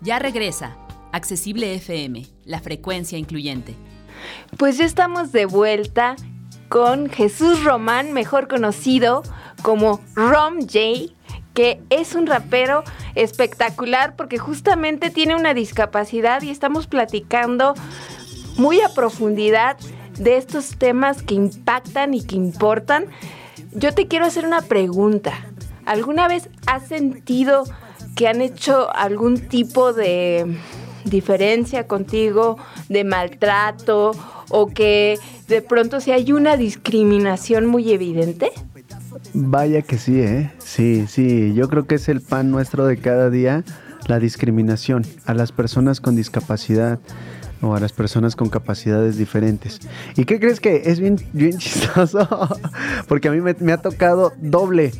Ya regresa. Accesible FM, la frecuencia incluyente. Pues ya estamos de vuelta con Jesús Román, mejor conocido como Rom J, que es un rapero espectacular porque justamente tiene una discapacidad y estamos platicando muy a profundidad de estos temas que impactan y que importan. Yo te quiero hacer una pregunta. ¿Alguna vez has sentido que han hecho algún tipo de diferencia contigo, de maltrato o que de pronto si hay una discriminación muy evidente? Vaya que sí, ¿eh? Sí, sí, yo creo que es el pan nuestro de cada día, la discriminación a las personas con discapacidad o a las personas con capacidades diferentes. ¿Y qué crees que es bien, bien chistoso? Porque a mí me, ha tocado doble.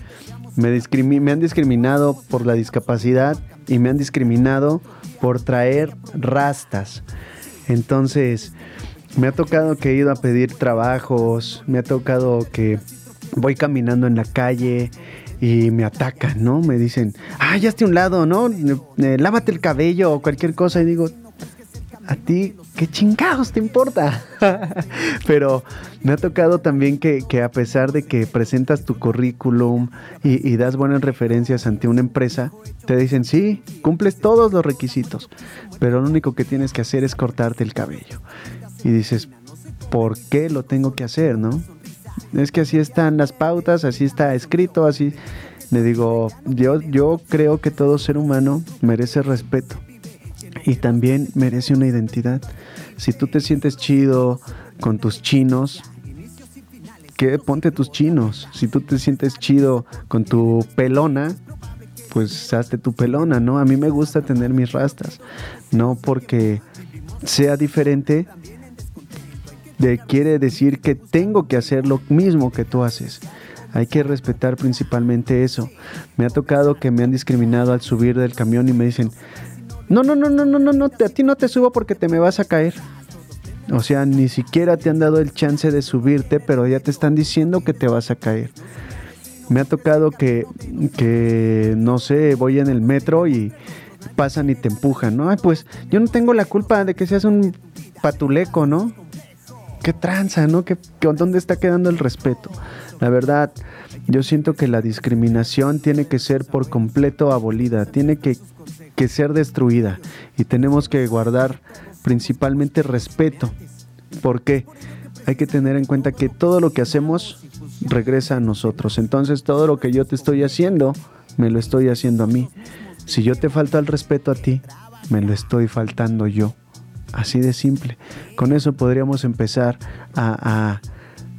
Me, han discriminado por la discapacidad y me han discriminado por traer rastas. Entonces, me ha tocado que he ido a pedir trabajos, me ha tocado que voy caminando en la calle y me atacan, ¿no? Me dicen, ah, ya esté a un lado, ¿no? Lávate el cabello o cualquier cosa. Y digo, a ti, ¿qué chingados te importa? Pero me ha tocado también que, a pesar de que presentas tu currículum y, das buenas referencias ante una empresa, te dicen, sí, cumples todos los requisitos, pero lo único que tienes que hacer es cortarte el cabello. Y dices, ¿por qué lo tengo que hacer, no? Es que así están las pautas, así está escrito, así... Le digo, yo, yo creo que todo ser humano merece respeto y también merece una identidad. Si tú te sientes chido con tus chinos, que ponte tus chinos. Si tú te sientes chido con tu pelona, pues hazte tu pelona, ¿no? A mí me gusta tener mis rastas, no porque sea diferente, de, quiere decir que tengo que hacer lo mismo que tú haces. Hay que respetar principalmente eso. Me ha tocado que me han discriminado al subir del camión y me dicen, no, no, no, no, no, no, no, a ti no te subo porque te me vas a caer. O sea, ni siquiera te han dado el chance de subirte, pero ya te están diciendo que te vas a caer. Me ha tocado que, que no sé, voy en el metro y pasan y te empujan, ¿no? Ay, pues yo no tengo la culpa de que seas un patuleco, ¿no? Qué tranza, ¿no? ¿Qué, ¿Dónde está quedando el respeto? La verdad, yo siento que la discriminación tiene que ser por completo abolida, tiene que que ser destruida y tenemos que guardar principalmente respeto. ¿Por qué? Hay que tener en cuenta que todo lo que hacemos regresa a nosotros. Entonces todo lo que yo te estoy haciendo, me lo estoy haciendo a mí. Si yo te falta el respeto a ti, me lo estoy faltando yo. Así de simple. Con eso podríamos empezar a,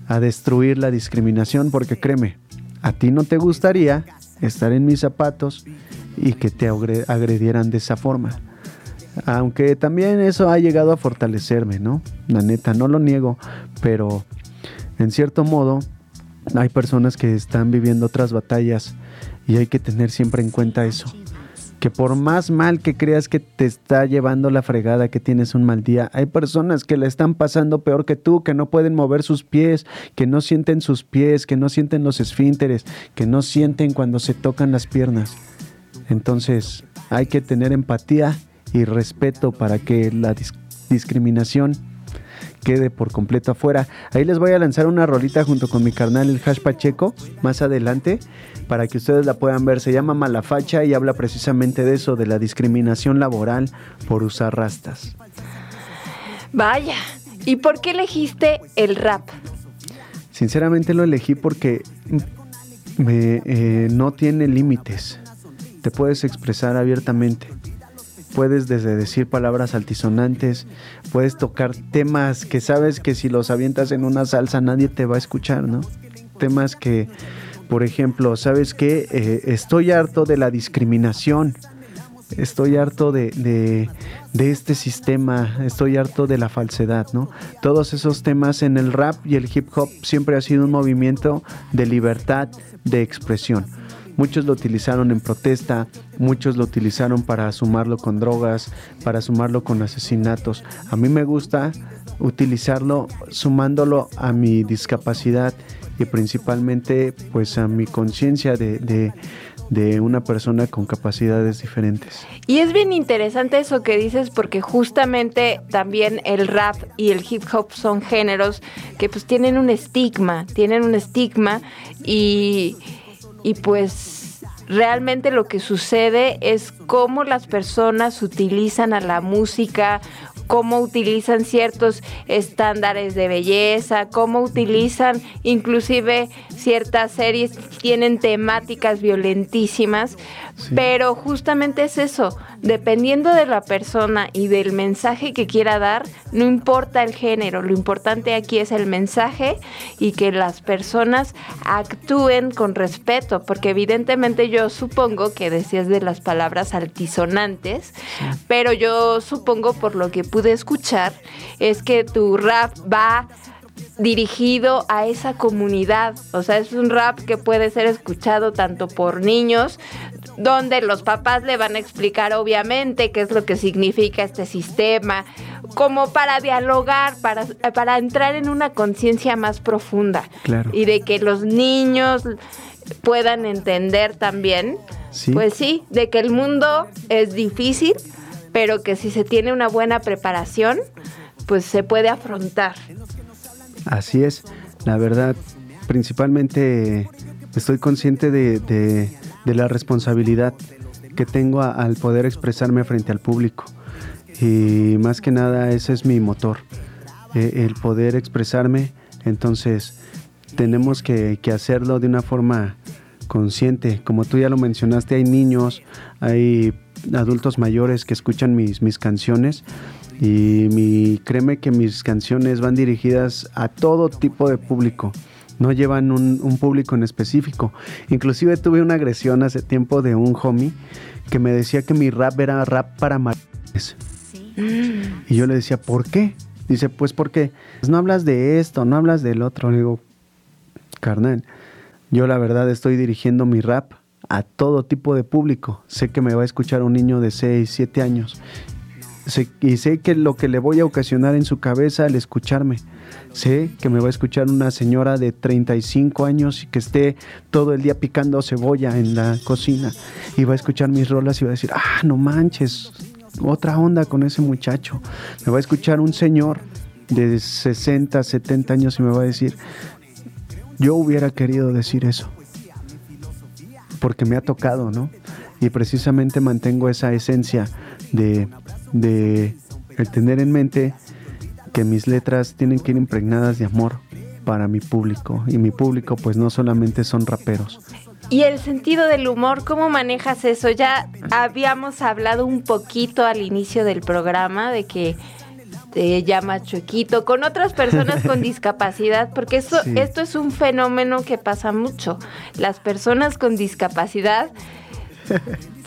a, a destruir la discriminación porque créeme, a ti no te gustaría estar en mis zapatos y que te agredieran de esa forma. Aunque también eso ha llegado a fortalecerme, ¿no? La neta, no lo niego, pero en cierto modo hay personas que están viviendo otras batallas y hay que tener siempre en cuenta eso. Que por más mal que creas que te está llevando la fregada, que tienes un mal día, hay personas que le están pasando peor que tú, que no pueden mover sus pies, que no sienten sus pies, que no sienten los esfínteres, que no sienten cuando se tocan las piernas. Entonces hay que tener empatía y respeto para que la discriminación quede por completo afuera. Ahí les voy a lanzar una rolita junto con mi carnal el Hash Pacheco más adelante para que ustedes la puedan ver. Se llama Malafacha y habla precisamente de eso, de la discriminación laboral por usar rastas. Vaya, ¿y por qué elegiste el rap? Sinceramente lo elegí porque me, eh, no tiene límites te puedes expresar abiertamente. Puedes desde decir palabras altisonantes, puedes tocar temas que sabes que si los avientas en una salsa nadie te va a escuchar, ¿no? Temas que, por ejemplo, ¿sabes qué? Eh, estoy harto de la discriminación, estoy harto de, de, de, este sistema, estoy harto de la falsedad, ¿no? Todos esos temas en el rap y el hip hop siempre ha sido un movimiento de libertad de expresión. Muchos lo utilizaron en protesta, muchos lo utilizaron para sumarlo con drogas, para sumarlo con asesinatos. A mí me gusta utilizarlo sumándolo a mi discapacidad y principalmente pues a mi conciencia de, de una persona con capacidades diferentes. Y es bien interesante eso que dices porque justamente también el rap y el hip hop son géneros que pues tienen un estigma, tienen un estigma y, y pues realmente lo que sucede es cómo las personas utilizan a la música cómo utilizan ciertos estándares de belleza, cómo utilizan inclusive ciertas series tienen temáticas violentísimas, pero justamente es eso, dependiendo de la persona y del mensaje que quiera dar, no importa el género, lo importante aquí es el mensaje y que las personas actúen con respeto, porque evidentemente yo supongo que decías de las palabras altisonantes, pero yo supongo por lo que pude escuchar es que tu rap va dirigido a esa comunidad. O sea, es un rap que puede ser escuchado tanto por niños, donde los papás le van a explicar obviamente qué es lo que significa este sistema, como para dialogar, para, para entrar en una conciencia más profunda. Claro. Y de que los niños puedan entender también, pues sí, de que el mundo es difícil, pero que si se tiene una buena preparación, pues se puede afrontar. Así es, la verdad, principalmente estoy consciente de, la responsabilidad que tengo al poder expresarme frente al público. Y más que nada ese es mi motor, eh, el poder expresarme. Entonces tenemos que, que hacerlo de una forma consciente. Como tú ya lo mencionaste, hay niños, hay adultos mayores que escuchan mis, mis canciones y mi, créeme que mis canciones van dirigidas a todo tipo de público. No llevan un, público en específico. Inclusive tuve una agresión hace tiempo de un homie que me decía que mi rap era rap para maricones. Y yo le decía, ¿por qué? Dice, pues porque no hablas de esto, no hablas del otro. Le digo, carnal, yo la verdad estoy dirigiendo mi rap a todo tipo de público. Sé que me va a escuchar un niño de 6, 7 años. y sé que lo que le voy a ocasionar en su cabeza al escucharme. Sé que me va a escuchar una señora de 35 años y que esté todo el día picando cebolla en la cocina. Y va a escuchar mis rolas y va a decir, ah, no manches, otra onda con ese muchacho. Me va a escuchar un señor de 60, 70 años y me va a decir, yo hubiera querido decir eso porque me ha tocado, ¿no? Y precisamente mantengo esa esencia de, de el tener en mente que mis letras tienen que ir impregnadas de amor para mi público. Y mi público pues no solamente son raperos. Y el sentido del humor, ¿cómo manejas eso? Ya habíamos hablado un poquito al inicio del programa de que te llama chuequito, con otras personas con discapacidad, porque esto, esto es un fenómeno que pasa mucho. Las personas con discapacidad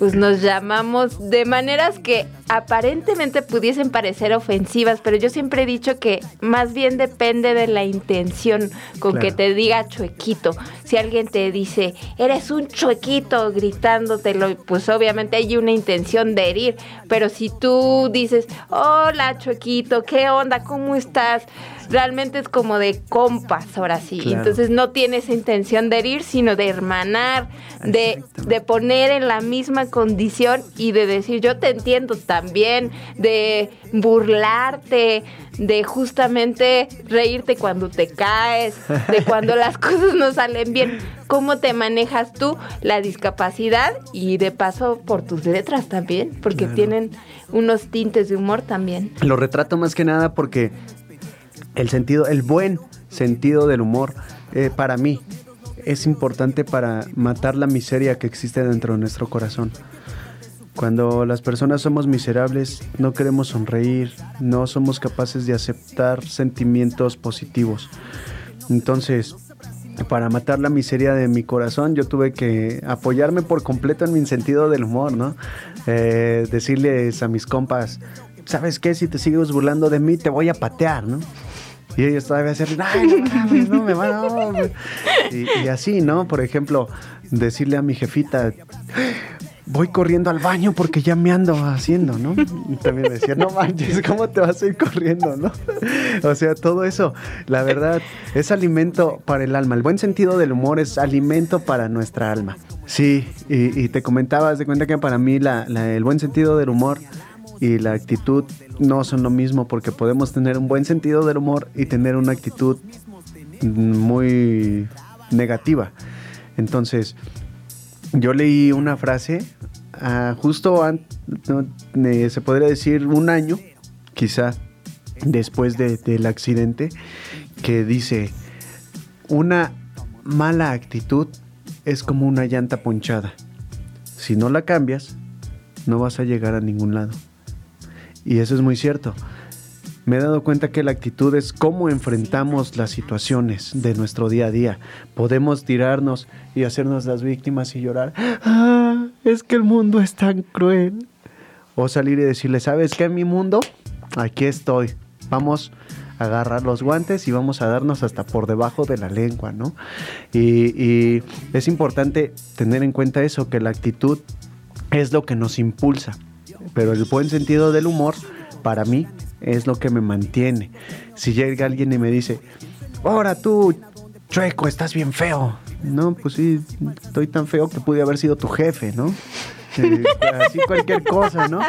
pues nos llamamos de maneras que aparentemente pudiesen parecer ofensivas, pero yo siempre he dicho que más bien depende de la intención con que te diga chuequito. Si alguien te dice, eres un chuequito gritándotelo, pues obviamente hay una intención de herir, pero si tú dices, hola chuequito, ¿qué onda? ¿Cómo estás? realmente es como de compas, ahora sí. Entonces no tiene esa intención de herir, sino de hermanar, de, de, poner en la misma condición y de decir, yo te entiendo también, de burlarte, de justamente reírte cuando te caes, de cuando las cosas no salen bien. ¿Cómo te manejas tú la discapacidad y de paso por tus letras también? Porque tienen unos tintes de humor también. Lo retrato más que nada porque el sentido, el buen sentido del humor, eh, para mí, es importante para matar la miseria que existe dentro de nuestro corazón. Cuando las personas somos miserables, no queremos sonreír, no somos capaces de aceptar sentimientos positivos. Entonces, para matar la miseria de mi corazón, yo tuve que apoyarme por completo en mi sentido del humor, ¿no? Eh, decirles a mis compas, ¿sabes qué? Si te sigues burlando de mí, te voy a patear, ¿no? Y ellos todavía hacen, ay, no me van Y, y así, ¿no? Por ejemplo, decirle a mi jefita, voy corriendo al baño porque ya me ando haciendo, ¿no? Y también decía, no manches, ¿cómo te vas a ir corriendo, no? O sea, todo eso, la verdad, es alimento para el alma. El buen sentido del humor es alimento para nuestra alma. Sí, y, te comentabas de cuenta que para mí el buen sentido del humor y la actitud no son lo mismo porque podemos tener un buen sentido del humor y tener una actitud muy negativa. Entonces, yo leí una frase ah, justo antes, se podría decir un año, quizá después del accidente, que dice, una mala actitud es como una llanta ponchada. Si no la cambias, no vas a llegar a ningún lado. Y eso es muy cierto me he dado cuenta que la actitud es cómo enfrentamos las situaciones de nuestro día a día. Podemos tirarnos y hacernos las víctimas y llorar. Ah, es que el mundo es tan cruel. O salir y decirle, ¿sabes qué? En mi mundo, aquí estoy. Vamos a agarrar los guantes y vamos a darnos hasta por debajo de la lengua, ¿no? Y, y es importante tener en cuenta eso, que la actitud es lo que nos impulsa. Pero el buen sentido del humor, para mí, es lo que me mantiene. Si llega alguien y me dice, ahora tú, chueco, estás bien feo. No, pues sí, estoy tan feo que pude haber sido tu jefe, ¿no? Eh, así cualquier cosa, ¿no?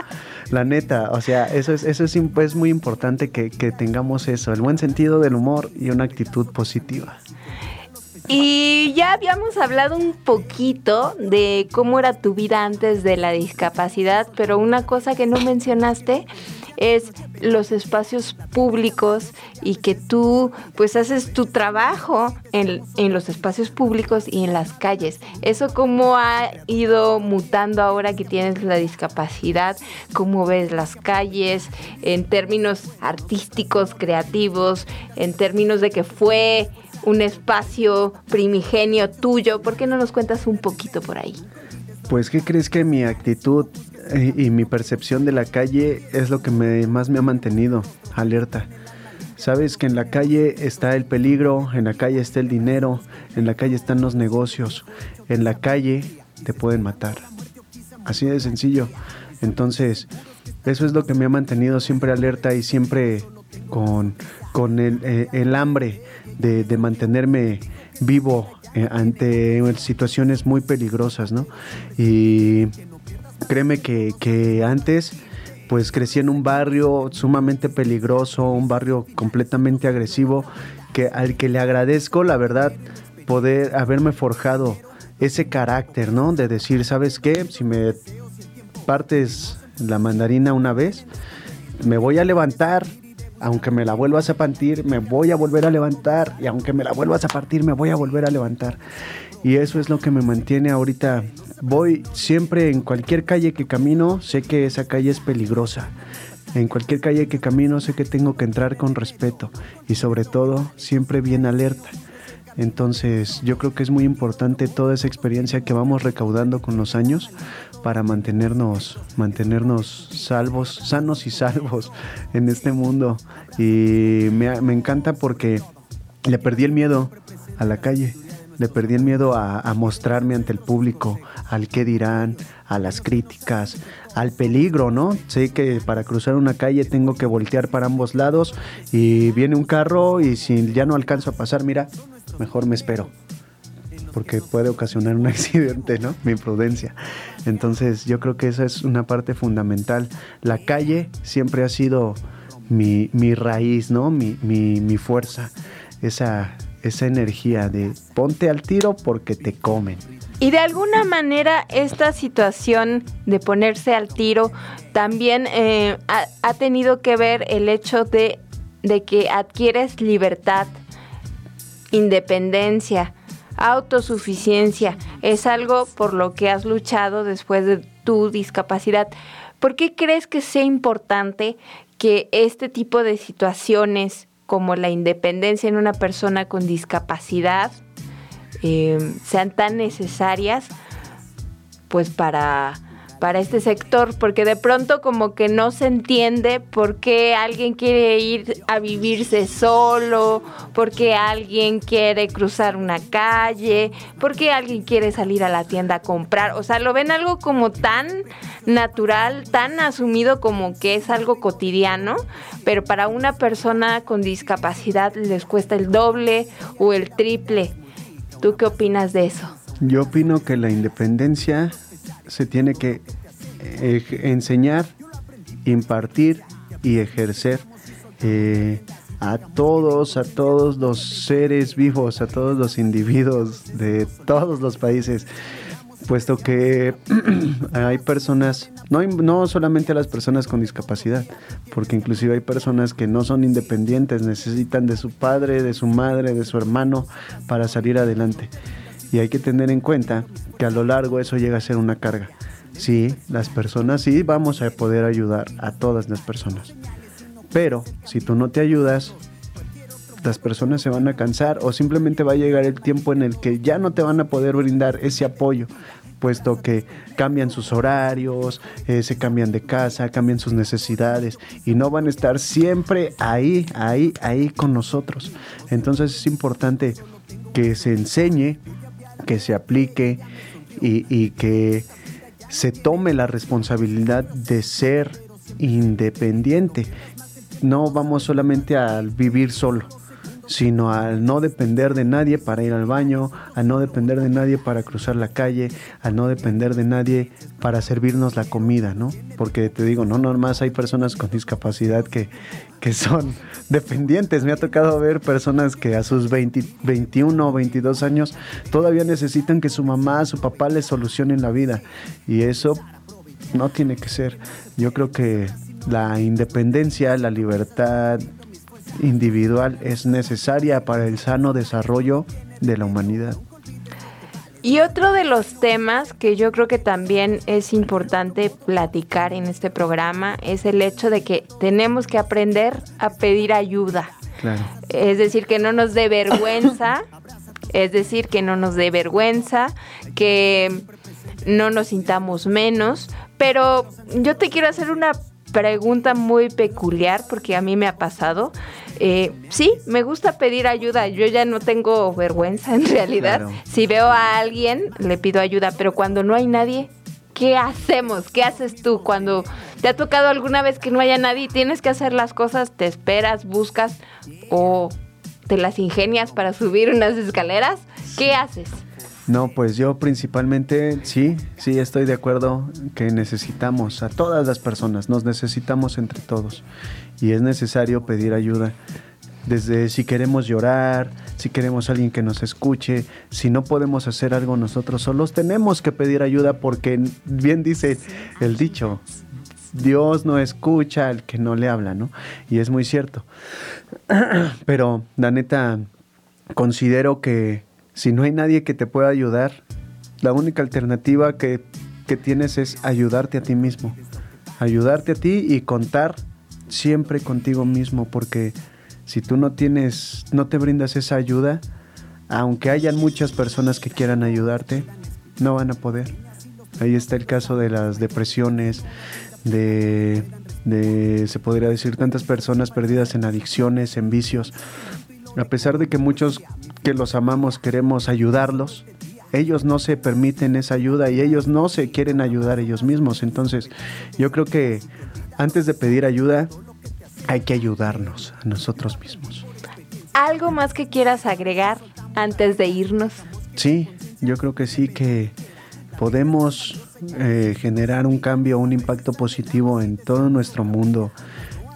La neta, o sea, eso es, eso es, muy importante que, que tengamos eso, el buen sentido del humor y una actitud positiva. Y ya habíamos hablado un poquito de cómo era tu vida antes de la discapacidad, pero una cosa que no mencionaste es los espacios públicos y que tú pues haces tu trabajo en, los espacios públicos y en las calles. Eso cómo ha ido mutando ahora que tienes la discapacidad, cómo ves las calles en términos artísticos, creativos, en términos de que fue un espacio primigenio tuyo. ¿Por qué no nos cuentas un poquito por ahí? Pues, ¿qué crees que mi actitud y, mi percepción de la calle es lo que más me ha mantenido alerta. Sabes que en la calle está el peligro, en la calle está el dinero, en la calle están los negocios, en la calle te pueden matar. Así de sencillo. Entonces, eso es lo que me ha mantenido siempre alerta y siempre con, con el, eh, hambre de, de, mantenerme vivo eh, ante situaciones muy peligrosas, ¿no? Y Créeme que, antes pues crecí en un barrio sumamente peligroso, un barrio completamente agresivo, que al que le agradezco, la verdad, poder haberme forjado ese carácter, ¿no? De decir, ¿sabes qué? Si me partes la mandarina una vez, me voy a levantar, aunque me la vuelvas a partir, me voy a volver a levantar, y aunque me la vuelvas a partir, me voy a volver a levantar. Y eso es lo que me mantiene ahorita voy siempre en cualquier calle que camino, sé que esa calle es peligrosa. En cualquier calle que camino sé que tengo que entrar con respeto y sobre todo siempre bien alerta. Entonces yo creo que es muy importante toda esa experiencia que vamos recaudando con los años para mantenernos, mantenernos salvos, sanos y salvos en este mundo. Y me, me encanta porque le perdí el miedo a la calle le perdí el miedo a, mostrarme ante el público, al qué dirán, a las críticas, al peligro, ¿no? Sé que para cruzar una calle tengo que voltear para ambos lados y viene un carro y si ya no alcanzo a pasar, mira, mejor me espero. Porque puede ocasionar un accidente, ¿no? Mi imprudencia. Entonces yo creo que esa es una parte fundamental. La calle siempre ha sido mi, raíz, ¿no? Mi, mi, mi fuerza. Esa, esa energía de ponte al tiro porque te comen. Y de alguna manera esta situación de ponerse al tiro también eh, ha, tenido que ver el hecho de, de que adquieres libertad, independencia, autosuficiencia. Es algo por lo que has luchado después de tu discapacidad. ¿Por qué crees que sea importante que este tipo de situaciones como la independencia en una persona con discapacidad eh, sean tan necesarias pues para, para este sector, porque de pronto como que no se entiende por qué alguien quiere ir a vivirse solo, por qué alguien quiere cruzar una calle, por qué alguien quiere salir a la tienda a comprar. O sea, lo ven algo como tan natural, tan asumido como que es algo cotidiano, pero para una persona con discapacidad les cuesta el doble o el triple. ¿Tú qué opinas de eso? Yo opino que la independencia se tiene que eh, enseñar, impartir y ejercer eh, a todos, a todos los seres vivos, a todos los individuos de todos los países, puesto que hay personas, no, no solamente a las personas con discapacidad, porque inclusive hay personas que no son independientes, necesitan de su padre, de su madre, de su hermano para salir adelante. Y hay que tener en cuenta que a lo largo eso llega a ser una carga. Sí, las personas sí vamos a poder ayudar a todas las personas. Pero si tú no te ayudas, las personas se van a cansar o simplemente va a llegar el tiempo en el que ya no te van a poder brindar ese apoyo, puesto que cambian sus horarios, eh, se cambian de casa, cambian sus necesidades y no van a estar siempre ahí, ahí, ahí con nosotros. Entonces es importante que se enseñe que se aplique y, que se tome la responsabilidad de ser independiente. No vamos solamente a vivir solo, sino al no depender de nadie para ir al baño, a no depender de nadie para cruzar la calle, a no depender de nadie para servirnos la comida, ¿no? Porque te digo, no nomás hay personas con discapacidad que, que son dependientes. Me ha tocado ver personas que a sus 21 o 22 años todavía necesitan que su mamá, su papá les solucionen la vida. Y eso no tiene que ser. Yo creo que la independencia, la libertad, individual es necesaria para el sano desarrollo de la humanidad. Y otro de los temas que yo creo que también es importante platicar en este programa es el hecho de que tenemos que aprender a pedir ayuda. Es decir, que no nos dé vergüenza, es decir, que no nos dé vergüenza, que no nos sintamos menos. Pero yo te quiero hacer una pregunta muy peculiar porque a mí me ha pasado. Eh, sí, me gusta pedir ayuda. Yo ya no tengo vergüenza en realidad. Si veo a alguien, le pido ayuda, pero cuando no hay nadie, ¿qué hacemos? ¿Qué haces tú cuando te ha tocado alguna vez que no haya nadie y tienes que hacer las cosas? ¿Te esperas, buscas o te las ingenias para subir unas escaleras? ¿Qué haces? No, pues yo principalmente sí, sí estoy de acuerdo que necesitamos a todas las personas, nos necesitamos entre todos y es necesario pedir ayuda. Desde si queremos llorar, si queremos alguien que nos escuche, si no podemos hacer algo nosotros solos, tenemos que pedir ayuda porque bien dice el dicho, Dios no escucha al que no le habla, ¿no? Y es muy cierto. Pero la neta, considero que si no hay nadie que te pueda ayudar, la única alternativa que, tienes es ayudarte a ti mismo. Ayudarte a ti y contar siempre contigo mismo, porque si tú no tienes, no te brindas esa ayuda, aunque hayan muchas personas que quieran ayudarte, no van a poder. Ahí está el caso de las depresiones, de, de, se podría decir, tantas personas perdidas en adicciones, en vicios. A pesar de que muchos que los amamos queremos ayudarlos, ellos no se permiten esa ayuda y ellos no se quieren ayudar ellos mismos. Entonces, yo creo que antes de pedir ayuda, hay que ayudarnos a nosotros mismos. ¿Algo más que quieras agregar antes de irnos? Sí, yo creo que sí, que podemos eh, generar un cambio, un impacto positivo en todo nuestro mundo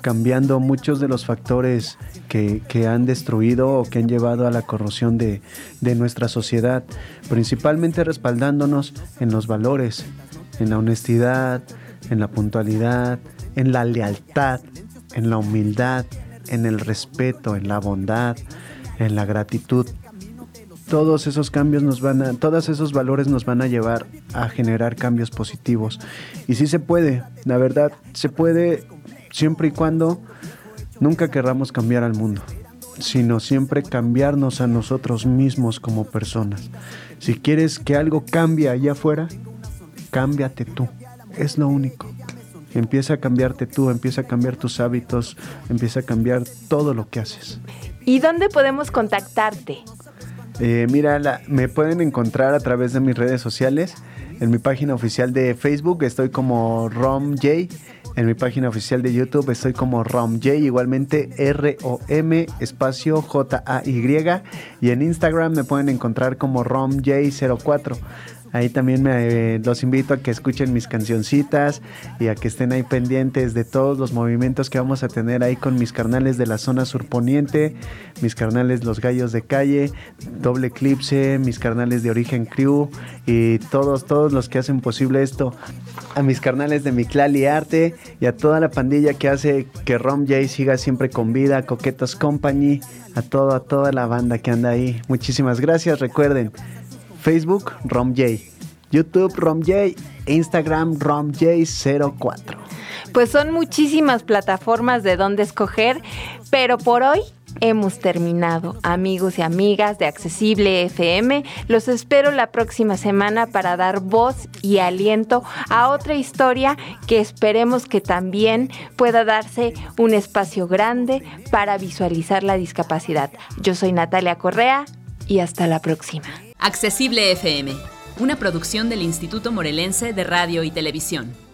cambiando muchos de los factores que, han destruido o que han llevado a la corrosión de, de nuestra sociedad, principalmente respaldándonos en los valores, en la honestidad, en la puntualidad, en la lealtad, en la humildad, en el respeto, en la bondad, en la gratitud. Todos esos cambios nos van a, todos esos valores nos van a llevar a generar cambios positivos. Y sí se puede, la verdad, se puede siempre y cuando nunca querramos cambiar al mundo, sino siempre cambiarnos a nosotros mismos como personas. Si quieres que algo cambie allá afuera, cámbiate tú. es lo único. Empieza a cambiarte tú, empieza a cambiar tus hábitos, empieza a cambiar todo lo que haces. ¿Y dónde podemos contactarte? Eh, mira, me pueden encontrar a través de mis redes sociales. En mi página oficial de Facebook estoy como RomJ. En mi página oficial de YouTube estoy como RomJ, igualmente R-O-M espacio J-A-Y. Y en Instagram me pueden encontrar como RomJ04. Ahí también me, eh, los invito a que escuchen mis cancioncitas y a que estén ahí pendientes de todos los movimientos que vamos a tener ahí con mis carnales de la zona surponiente, mis carnales Los Gallos de Calle, Doble Eclipse, mis carnales de Origen Crew y todos, todos los que hacen posible esto. A mis carnales de Miclali Arte y a toda la pandilla que hace que Rom J siga siempre con vida, Coquetos Company, a toda, a toda la banda que anda ahí. Muchísimas gracias. Recuerden, Facebook RomJ, YouTube RomJ, Instagram RomJ04. Pues son muchísimas plataformas de donde escoger, pero por hoy hemos terminado. Amigos y amigas de Accesible FM, los espero la próxima semana para dar voz y aliento a otra historia que esperemos que también pueda darse un espacio grande para visualizar la discapacidad. Yo soy Natalia Correa y hasta la próxima. Accesible FM, una producción del Instituto Morelense de Radio y Televisión.